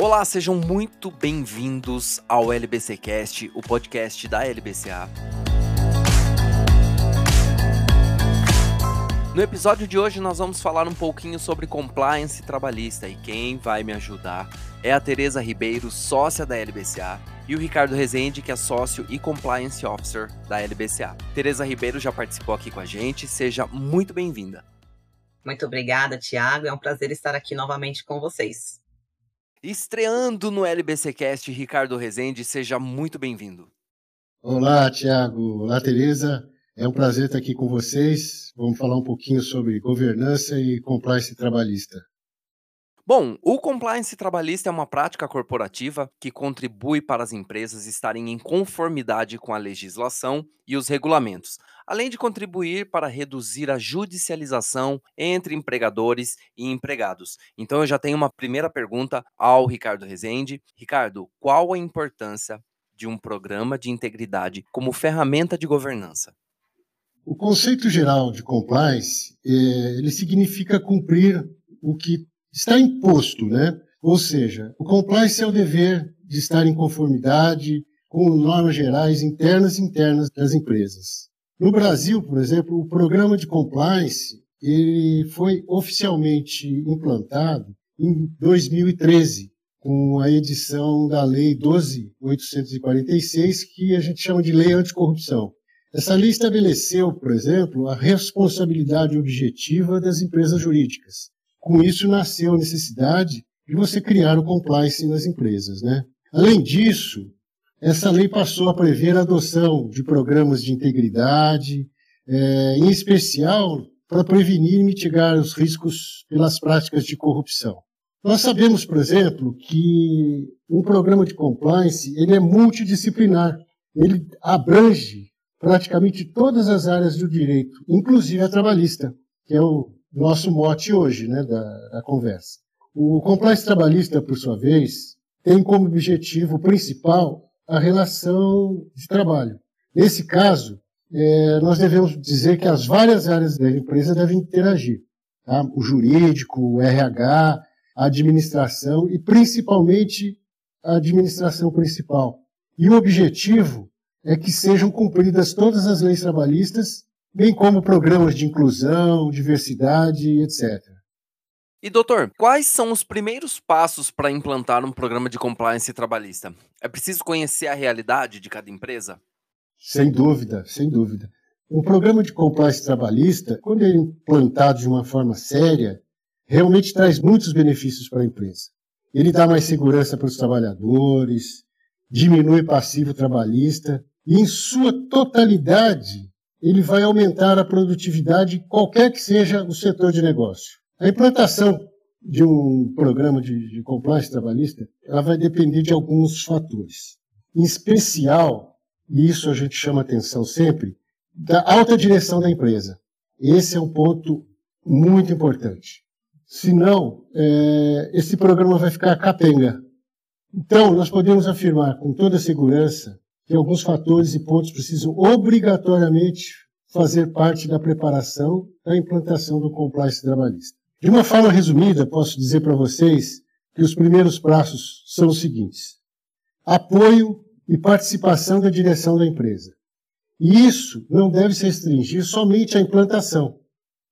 Olá, sejam muito bem-vindos ao LBCcast, o podcast da LBCA. No episódio de hoje nós vamos falar um pouquinho sobre compliance trabalhista e quem vai me ajudar é a Tereza Ribeiro, sócia da LBCA, e o Ricardo Rezende, que é sócio e compliance officer da LBCA. Tereza Ribeiro já participou aqui com a gente, seja muito bem-vinda. Muito obrigada, Tiago. É um prazer estar aqui novamente com vocês. Estreando no LBCcast, Ricardo Rezende, seja muito bem-vindo. Olá, Tiago. Olá, Tereza. É um prazer estar aqui com vocês. Vamos falar um pouquinho sobre governança e compliance trabalhista. Bom, o compliance trabalhista é uma prática corporativa que contribui para as empresas estarem em conformidade com a legislação e os regulamentos, além de contribuir para reduzir a judicialização entre empregadores e empregados. Então eu já tenho uma primeira pergunta ao Ricardo Rezende. Ricardo, qual a importância de um programa de integridade como ferramenta de governança? O conceito geral de compliance, é, ele significa cumprir o que está imposto, né? Ou seja, o compliance é o dever de estar em conformidade com normas gerais internas e internas das empresas. No Brasil, por exemplo, o programa de compliance ele foi oficialmente implantado em 2013, com a edição da Lei 12.846, que a gente chama de Lei Anticorrupção. Essa lei estabeleceu, por exemplo, a responsabilidade objetiva das empresas jurídicas, com isso nasceu a necessidade de você criar o compliance nas empresas. Né? Além disso, essa lei passou a prever a adoção de programas de integridade, é, em especial para prevenir e mitigar os riscos pelas práticas de corrupção. Nós sabemos, por exemplo, que um programa de compliance ele é multidisciplinar. Ele abrange praticamente todas as áreas do direito, inclusive a trabalhista, que é o nosso mote hoje, né, da, da conversa. O compliance trabalhista, por sua vez, tem como objetivo principal a relação de trabalho. Nesse caso, é, nós devemos dizer que as várias áreas da empresa devem interagir. Tá? O jurídico, o RH, a administração e principalmente a administração principal. E o objetivo é que sejam cumpridas todas as leis trabalhistas bem como programas de inclusão, diversidade, etc. E doutor, quais são os primeiros passos para implantar um programa de compliance trabalhista? É preciso conhecer a realidade de cada empresa? Sem dúvida, sem dúvida. Um programa de compliance trabalhista, quando é implantado de uma forma séria, realmente traz muitos benefícios para a empresa. Ele dá mais segurança para os trabalhadores, diminui passivo trabalhista e, em sua totalidade, ele vai aumentar a produtividade, qualquer que seja o setor de negócio. A implantação de um programa de, de compliance trabalhista, ela vai depender de alguns fatores. Em especial, e isso a gente chama atenção sempre, da alta direção da empresa. Esse é um ponto muito importante. Senão, é, esse programa vai ficar capenga. Então, nós podemos afirmar com toda segurança que alguns fatores e pontos precisam obrigatoriamente fazer parte da preparação da implantação do compliance trabalhista. De uma forma resumida, posso dizer para vocês que os primeiros passos são os seguintes: apoio e participação da direção da empresa. E isso não deve se restringir somente à implantação,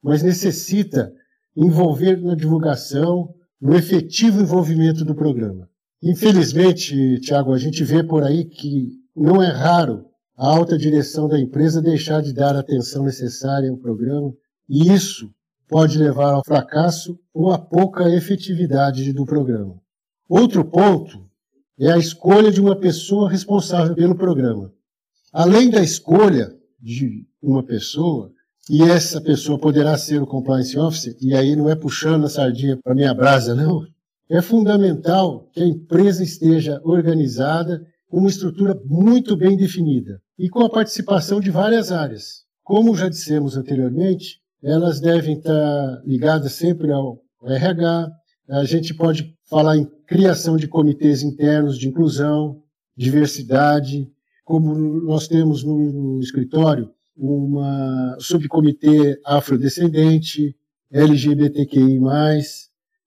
mas necessita envolver na divulgação, no efetivo envolvimento do programa. Infelizmente, Tiago, a gente vê por aí que não é raro a alta direção da empresa deixar de dar a atenção necessária ao programa, e isso pode levar ao fracasso ou a pouca efetividade do programa. Outro ponto é a escolha de uma pessoa responsável pelo programa. Além da escolha de uma pessoa, e essa pessoa poderá ser o compliance officer, e aí não é puxando a sardinha para minha brasa, não. É fundamental que a empresa esteja organizada uma estrutura muito bem definida e com a participação de várias áreas. Como já dissemos anteriormente, elas devem estar ligadas sempre ao RH. A gente pode falar em criação de comitês internos de inclusão, diversidade, como nós temos no escritório uma subcomitê afrodescendente, LGBTQI+,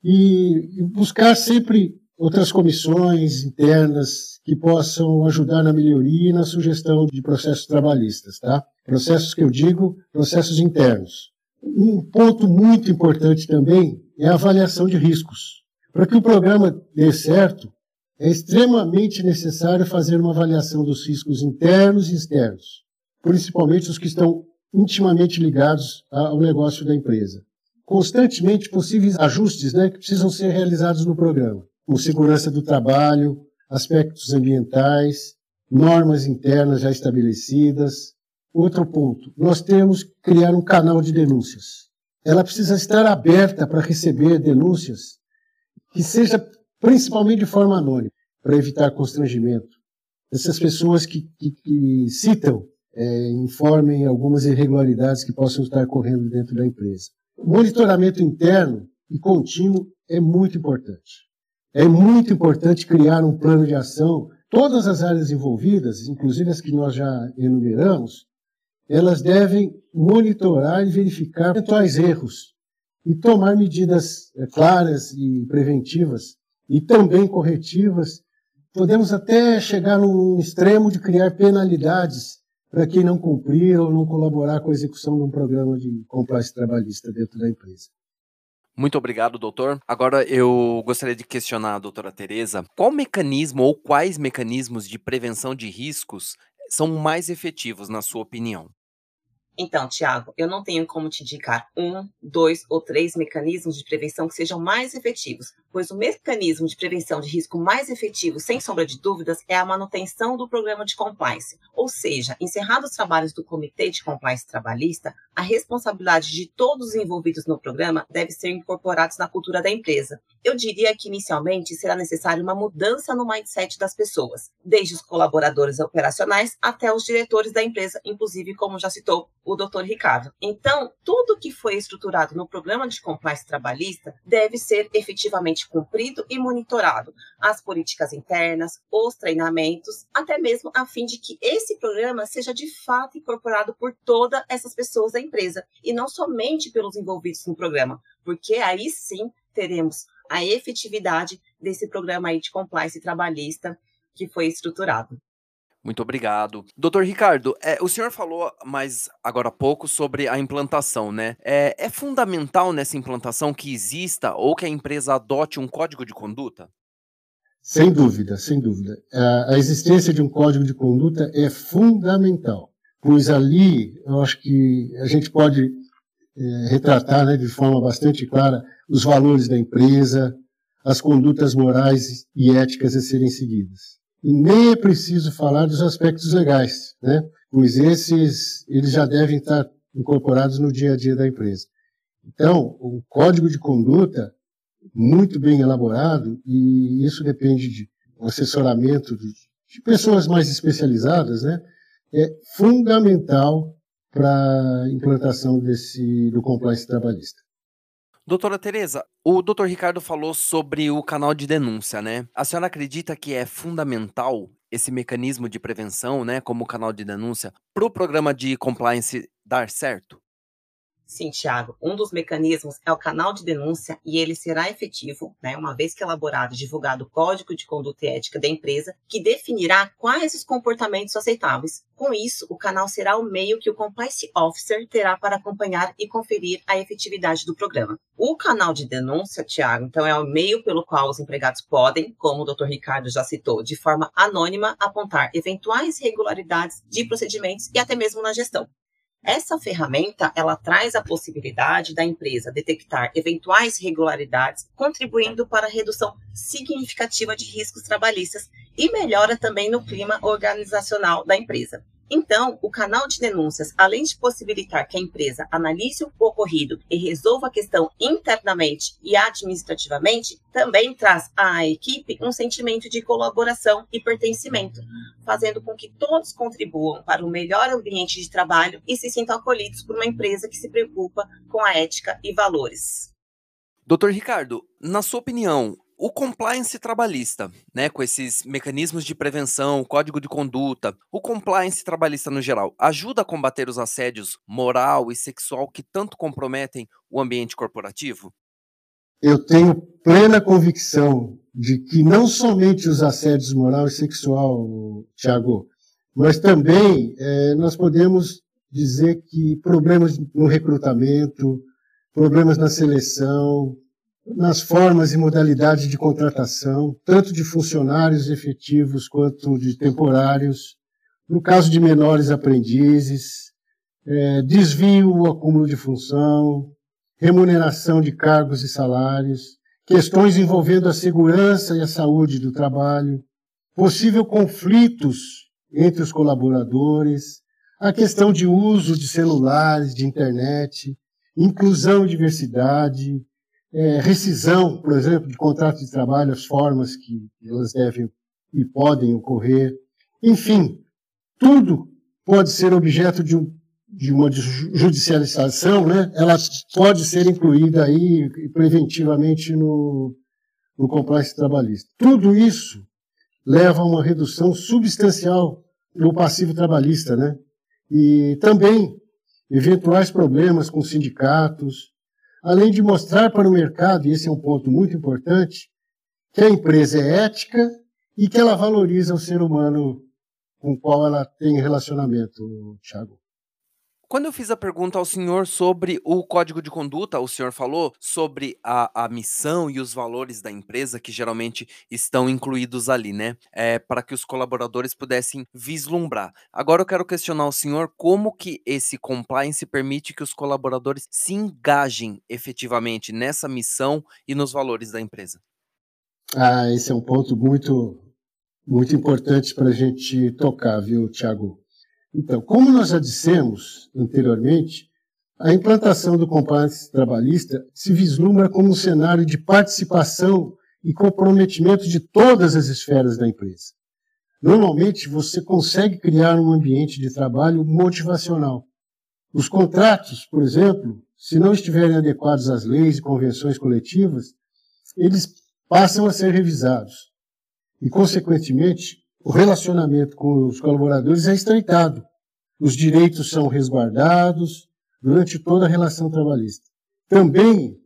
e buscar sempre outras comissões internas que possam ajudar na melhoria e na sugestão de processos trabalhistas, tá? Processos que eu digo, processos internos. Um ponto muito importante também é a avaliação de riscos. Para que o programa dê certo, é extremamente necessário fazer uma avaliação dos riscos internos e externos, principalmente os que estão intimamente ligados ao negócio da empresa. Constantemente possíveis ajustes né, que precisam ser realizados no programa, como segurança do trabalho, aspectos ambientais, normas internas já estabelecidas. Outro ponto, nós temos que criar um canal de denúncias. Ela precisa estar aberta para receber denúncias que seja principalmente de forma anônima, para evitar constrangimento. Essas pessoas que, que, que citam é, informem algumas irregularidades que possam estar ocorrendo dentro da empresa. Monitoramento interno e contínuo é muito importante. É muito importante criar um plano de ação. Todas as áreas envolvidas, inclusive as que nós já enumeramos, elas devem monitorar e verificar eventuais erros e tomar medidas é, claras e preventivas e também corretivas. Podemos até chegar num extremo de criar penalidades para quem não cumprir ou não colaborar com a execução de um programa de compliance trabalhista dentro da empresa. Muito obrigado, doutor. Agora eu gostaria de questionar a doutora Tereza. Qual mecanismo ou quais mecanismos de prevenção de riscos são mais efetivos, na sua opinião? Então, Tiago, eu não tenho como te indicar um, dois ou três mecanismos de prevenção que sejam mais efetivos, pois o mecanismo de prevenção de risco mais efetivo, sem sombra de dúvidas, é a manutenção do programa de compliance. Ou seja, encerrados os trabalhos do Comitê de Compliance Trabalhista, a responsabilidade de todos os envolvidos no programa deve ser incorporados na cultura da empresa. Eu diria que inicialmente será necessária uma mudança no mindset das pessoas, desde os colaboradores operacionais até os diretores da empresa, inclusive, como já citou o Dr. Ricardo. Então, tudo que foi estruturado no programa de compliance trabalhista deve ser efetivamente cumprido e monitorado. As políticas internas, os treinamentos, até mesmo a fim de que esse programa seja de fato incorporado por todas essas pessoas da empresa e não somente pelos envolvidos no programa, porque aí sim teremos a efetividade desse programa aí de compliance trabalhista que foi estruturado. Muito obrigado. Doutor Ricardo, é, o senhor falou mais agora há pouco sobre a implantação, né? É, é fundamental nessa implantação que exista ou que a empresa adote um código de conduta? Sem dúvida, sem dúvida. A, a existência de um código de conduta é fundamental, pois ali eu acho que a gente pode é, retratar né, de forma bastante clara os valores da empresa, as condutas morais e éticas a serem seguidas. E nem é preciso falar dos aspectos legais, né? pois esses eles já devem estar incorporados no dia a dia da empresa. Então, o código de conduta, muito bem elaborado, e isso depende de um assessoramento de, de pessoas mais especializadas, né? é fundamental para implantação desse, do compliance trabalhista. Doutora Tereza, o doutor Ricardo falou sobre o canal de denúncia, né? A senhora acredita que é fundamental esse mecanismo de prevenção, né, como canal de denúncia, para o programa de compliance dar certo? Sim, Tiago. Um dos mecanismos é o canal de denúncia e ele será efetivo, né, uma vez que elaborado e divulgado o Código de Conduta e Ética da empresa, que definirá quais os comportamentos aceitáveis. Com isso, o canal será o meio que o Compliance Officer terá para acompanhar e conferir a efetividade do programa. O canal de denúncia, Tiago, então é o meio pelo qual os empregados podem, como o Dr. Ricardo já citou, de forma anônima apontar eventuais irregularidades de procedimentos e até mesmo na gestão. Essa ferramenta, ela traz a possibilidade da empresa detectar eventuais irregularidades, contribuindo para a redução significativa de riscos trabalhistas e melhora também no clima organizacional da empresa. Então, o canal de denúncias, além de possibilitar que a empresa analise o ocorrido e resolva a questão internamente e administrativamente, também traz à equipe um sentimento de colaboração e pertencimento, fazendo com que todos contribuam para um melhor ambiente de trabalho e se sintam acolhidos por uma empresa que se preocupa com a ética e valores. Doutor Ricardo, na sua opinião, o compliance trabalhista, né, com esses mecanismos de prevenção, código de conduta, o compliance trabalhista no geral, ajuda a combater os assédios moral e sexual que tanto comprometem o ambiente corporativo? eu tenho plena convicção de que não somente os assédios moral e sexual, Tiago, mas também é, nós podemos dizer que problemas no recrutamento, problemas na seleção, nas formas e modalidades de contratação, tanto de funcionários efetivos quanto de temporários, no caso de menores aprendizes, é, desvio ou acúmulo de função, remuneração de cargos e salários, questões envolvendo a segurança e a saúde do trabalho, possível conflitos entre os colaboradores, a questão de uso de celulares, de internet, inclusão e diversidade, é, rescisão, por exemplo, de contrato de trabalho, as formas que elas devem e podem ocorrer. Enfim, tudo pode ser objeto de, um, de uma judicialização, né? ela pode ser incluída aí preventivamente no, no compliance trabalhista. Tudo isso leva a uma redução substancial no passivo trabalhista, né? E também eventuais problemas com sindicatos, além de mostrar para o mercado, e esse é um ponto muito importante, que a empresa é ética e que ela valoriza o ser humano com o qual ela tem relacionamento, Thiago. Quando eu fiz a pergunta ao senhor sobre o código de conduta, o senhor falou sobre a, a missão e os valores da empresa, que geralmente estão incluídos ali, né? É, para que os colaboradores pudessem vislumbrar. Agora eu quero questionar o senhor como que esse compliance permite que os colaboradores se engajem efetivamente nessa missão e nos valores da empresa. Ah, esse é um ponto muito, muito importante para a gente tocar, viu, Tiago? Então, como nós já dissemos anteriormente, a implantação do compliance trabalhista se vislumbra como um cenário de participação e comprometimento de todas as esferas da empresa. Normalmente, você consegue criar um ambiente de trabalho motivacional. Os contratos, por exemplo, se não estiverem adequados às leis e convenções coletivas, eles passam a ser revisados. E, consequentemente, o relacionamento com os colaboradores é estreitado. Os direitos são resguardados durante toda a relação trabalhista. Também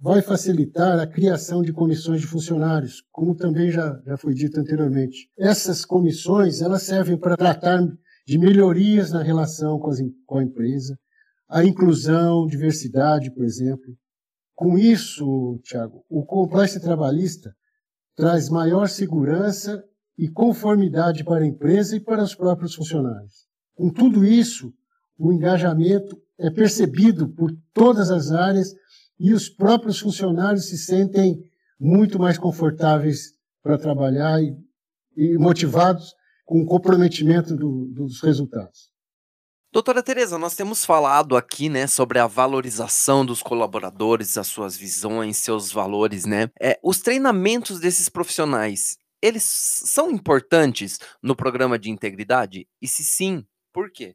vai facilitar a criação de comissões de funcionários, como também já, já foi dito anteriormente. Essas comissões elas servem para tratar de melhorias na relação com, as, com a empresa, a inclusão, diversidade, por exemplo. Com isso, Tiago, o compliance trabalhista traz maior segurança e conformidade para a empresa e para os próprios funcionários. Com tudo isso, o engajamento é percebido por todas as áreas e os próprios funcionários se sentem muito mais confortáveis para trabalhar e, e, motivados com o comprometimento do, dos resultados. Doutora Tereza, nós temos falado aqui, né, sobre a valorização dos colaboradores, as suas visões, seus valores, né? É, os treinamentos desses profissionais, eles são importantes no programa de integridade? E se sim, por quê?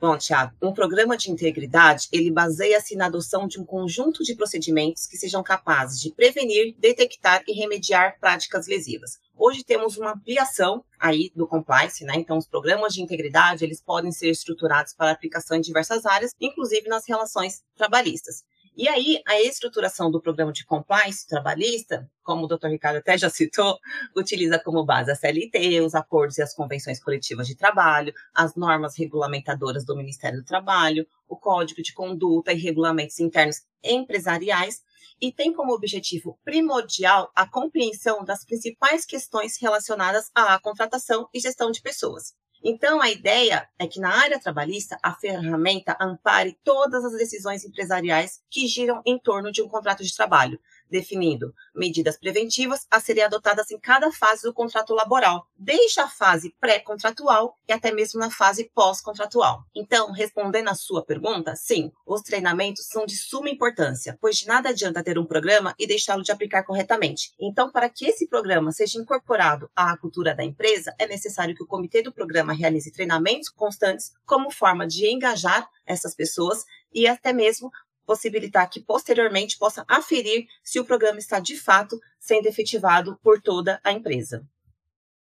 Bom, Tiago, um programa de integridade, ele baseia-se na adoção de um conjunto de procedimentos que sejam capazes de prevenir, detectar e remediar práticas lesivas. Hoje temos uma ampliação aí do compliance, né? Então, os programas de integridade, eles podem ser estruturados para aplicação em diversas áreas, inclusive nas relações trabalhistas. E aí, a estruturação do programa de compliance trabalhista, como o Dr. Ricardo até já citou, utiliza como base a CLT, os acordos e as convenções coletivas de trabalho, as normas regulamentadoras do Ministério do Trabalho, o Código de Conduta e regulamentos internos empresariais, e tem como objetivo primordial a compreensão das principais questões relacionadas à contratação e gestão de pessoas. Então, a ideia é que na área trabalhista, a ferramenta ampare todas as decisões empresariais que giram em torno de um contrato de trabalho, definindo medidas preventivas a serem adotadas em cada fase do contrato laboral, desde a fase pré-contratual e até mesmo na fase pós-contratual. Então, respondendo à sua pergunta, sim, os treinamentos são de suma importância, pois de nada adianta ter um programa e deixá-lo de aplicar corretamente. Então, para que esse programa seja incorporado à cultura da empresa, é necessário que o comitê do programa realize treinamentos constantes como forma de engajar essas pessoas e até mesmo possibilitar que posteriormente possa aferir se o programa está de fato sendo efetivado por toda a empresa.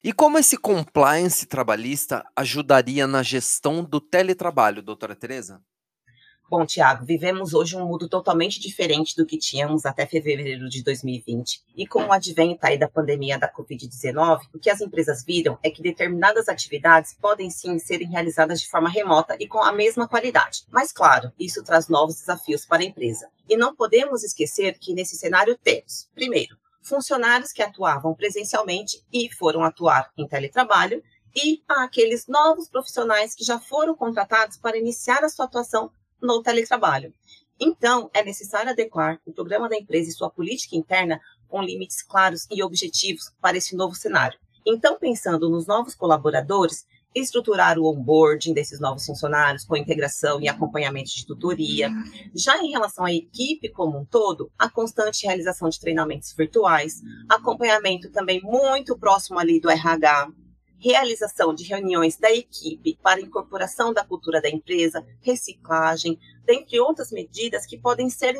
E como esse compliance trabalhista ajudaria na gestão do teletrabalho, doutora Tereza? Bom, Tiago, vivemos hoje um mundo totalmente diferente do que tínhamos até fevereiro de 2020. E com o advento aí da pandemia da Covid-19, o que as empresas viram é que determinadas atividades podem sim serem realizadas de forma remota e com a mesma qualidade. Mas, claro, isso traz novos desafios para a empresa. E não podemos esquecer que nesse cenário temos, primeiro, funcionários que atuavam presencialmente e foram atuar em teletrabalho, e aqueles novos profissionais que já foram contratados para iniciar a sua atuação no teletrabalho. Então, é necessário adequar o programa da empresa e sua política interna com limites claros e objetivos para esse novo cenário. Então, pensando nos novos colaboradores, estruturar o onboarding desses novos funcionários com integração e acompanhamento de tutoria. Já em relação à equipe como um todo, a constante realização de treinamentos virtuais, acompanhamento também muito próximo ali do RH, realização de reuniões da equipe para incorporação da cultura da empresa, reciclagem, dentre outras medidas que podem ser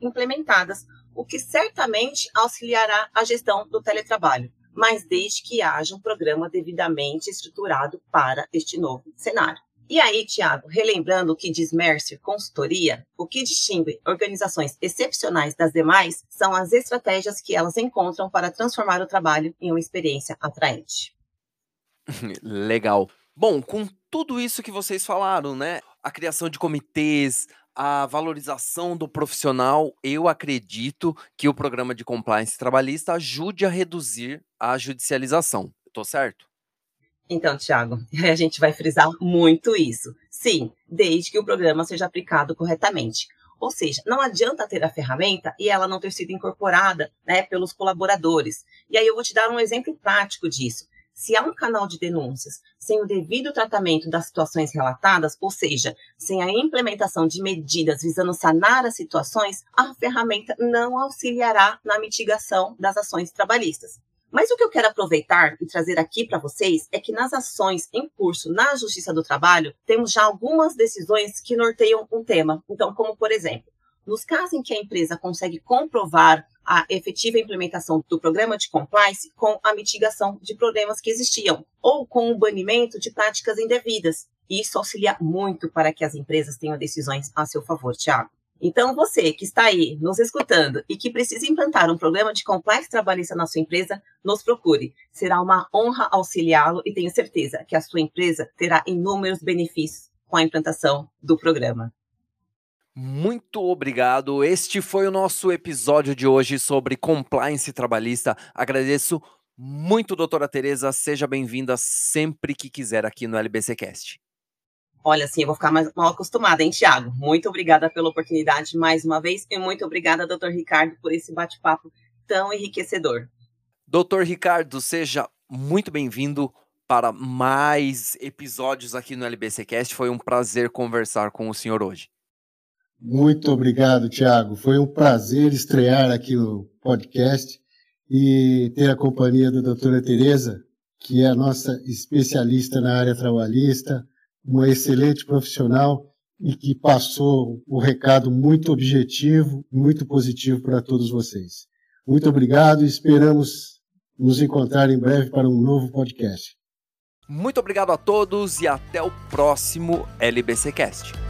implementadas, o que certamente auxiliará a gestão do teletrabalho, mas desde que haja um programa devidamente estruturado para este novo cenário. E aí, Tiago, relembrando o que diz Mercer Consultoria, o que distingue organizações excepcionais das demais são as estratégias que elas encontram para transformar o trabalho em uma experiência atraente. Legal. Bom, com tudo isso que vocês falaram, né? A criação de comitês, a valorização do profissional, eu acredito que o programa de compliance trabalhista ajude a reduzir a judicialização. Estou certo? Então, Tiago, a gente vai frisar muito isso. Sim, desde que o programa seja aplicado corretamente. Ou seja, não adianta ter a ferramenta e ela não ter sido incorporada né, pelos colaboradores. E aí eu vou te dar um exemplo prático disso se há um canal de denúncias sem o devido tratamento das situações relatadas, ou seja, sem a implementação de medidas visando sanar as situações, a ferramenta não auxiliará na mitigação das ações trabalhistas. Mas o que eu quero aproveitar e trazer aqui para vocês é que nas ações em curso na Justiça do Trabalho, temos já algumas decisões que norteiam um tema. Então, como por exemplo, nos casos em que a empresa consegue comprovar a efetiva implementação do programa de compliance com a mitigação de problemas que existiam, ou com o banimento de práticas indevidas. Isso auxilia muito para que as empresas tenham decisões a seu favor, Tiago. Então, você que está aí nos escutando e que precisa implantar um programa de compliance trabalhista na sua empresa, nos procure. Será uma honra auxiliá-lo e tenho certeza que a sua empresa terá inúmeros benefícios com a implantação do programa. Muito obrigado. Este foi o nosso episódio de hoje sobre compliance trabalhista. Agradeço muito, doutora Tereza. Seja bem-vinda sempre que quiser aqui no LBCcast. Olha, sim, eu vou ficar mais mal acostumada, hein, Tiago? Muito obrigada pela oportunidade mais uma vez e muito obrigada, doutor Ricardo, por esse bate-papo tão enriquecedor. Doutor Ricardo, seja muito bem-vindo para mais episódios aqui no LBCcast. Foi um prazer conversar com o senhor hoje. Muito obrigado, Tiago. Foi um prazer estrear aqui no podcast e ter a companhia da doutora Tereza, que é a nossa especialista na área trabalhista, uma excelente profissional e que passou o um recado muito objetivo, muito positivo para todos vocês. Muito obrigado e esperamos nos encontrar em breve para um novo podcast. Muito obrigado a todos e até o próximo LBCcast.